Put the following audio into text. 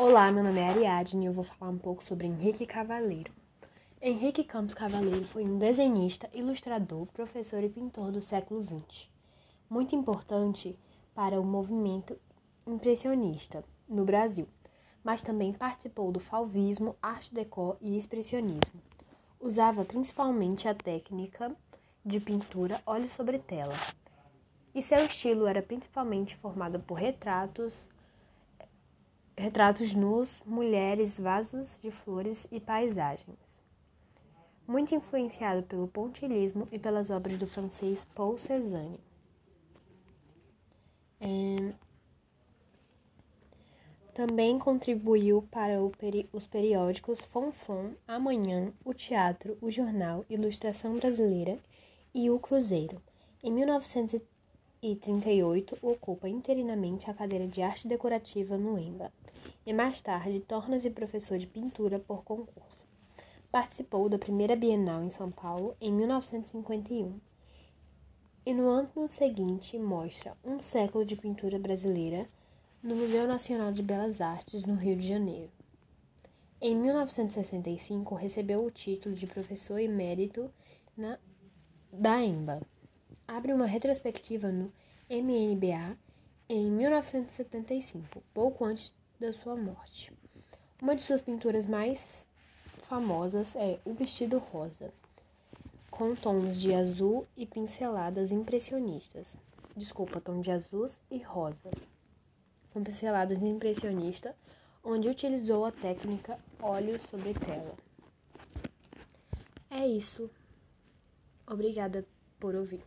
Olá, meu nome é Ariadne e eu vou falar um pouco sobre Henrique Cavaleiro. Henrique Campos Cavaleiro foi um desenhista, ilustrador, professor e pintor do século XX, muito importante para o movimento impressionista no Brasil, mas também participou do fauvismo, arte deco e expressionismo. Usava principalmente a técnica de pintura óleo sobre tela, e seu estilo era principalmente formado por retratos, retratos nus, mulheres, vasos de flores e paisagens. Muito influenciado pelo pontilhismo e pelas obras do francês Paul Cézanne. É... Também contribuiu para peri os periódicos Fonfon, Amanhã, O Teatro, O Jornal, Ilustração Brasileira e O Cruzeiro. Em 1938, ocupa interinamente a cadeira de arte decorativa no EMBA e mais tarde torna-se professor de pintura por concurso. Participou da primeira Bienal em São Paulo em 1951 e no ano seguinte mostra Um século de pintura brasileira no Museu Nacional de Belas Artes, no Rio de Janeiro. Em 1965, recebeu o título de professor emérito na, da EMBA. Abre uma retrospectiva no MNBA em 1975, pouco antes da sua morte. Uma de suas pinturas mais famosas é O Vestido Rosa, com tons de azul e pinceladas impressionistas. Desculpa, tom de azul e rosa. Com pinceladas impressionista, onde utilizou a técnica óleo sobre tela. É isso. Obrigada por ouvir.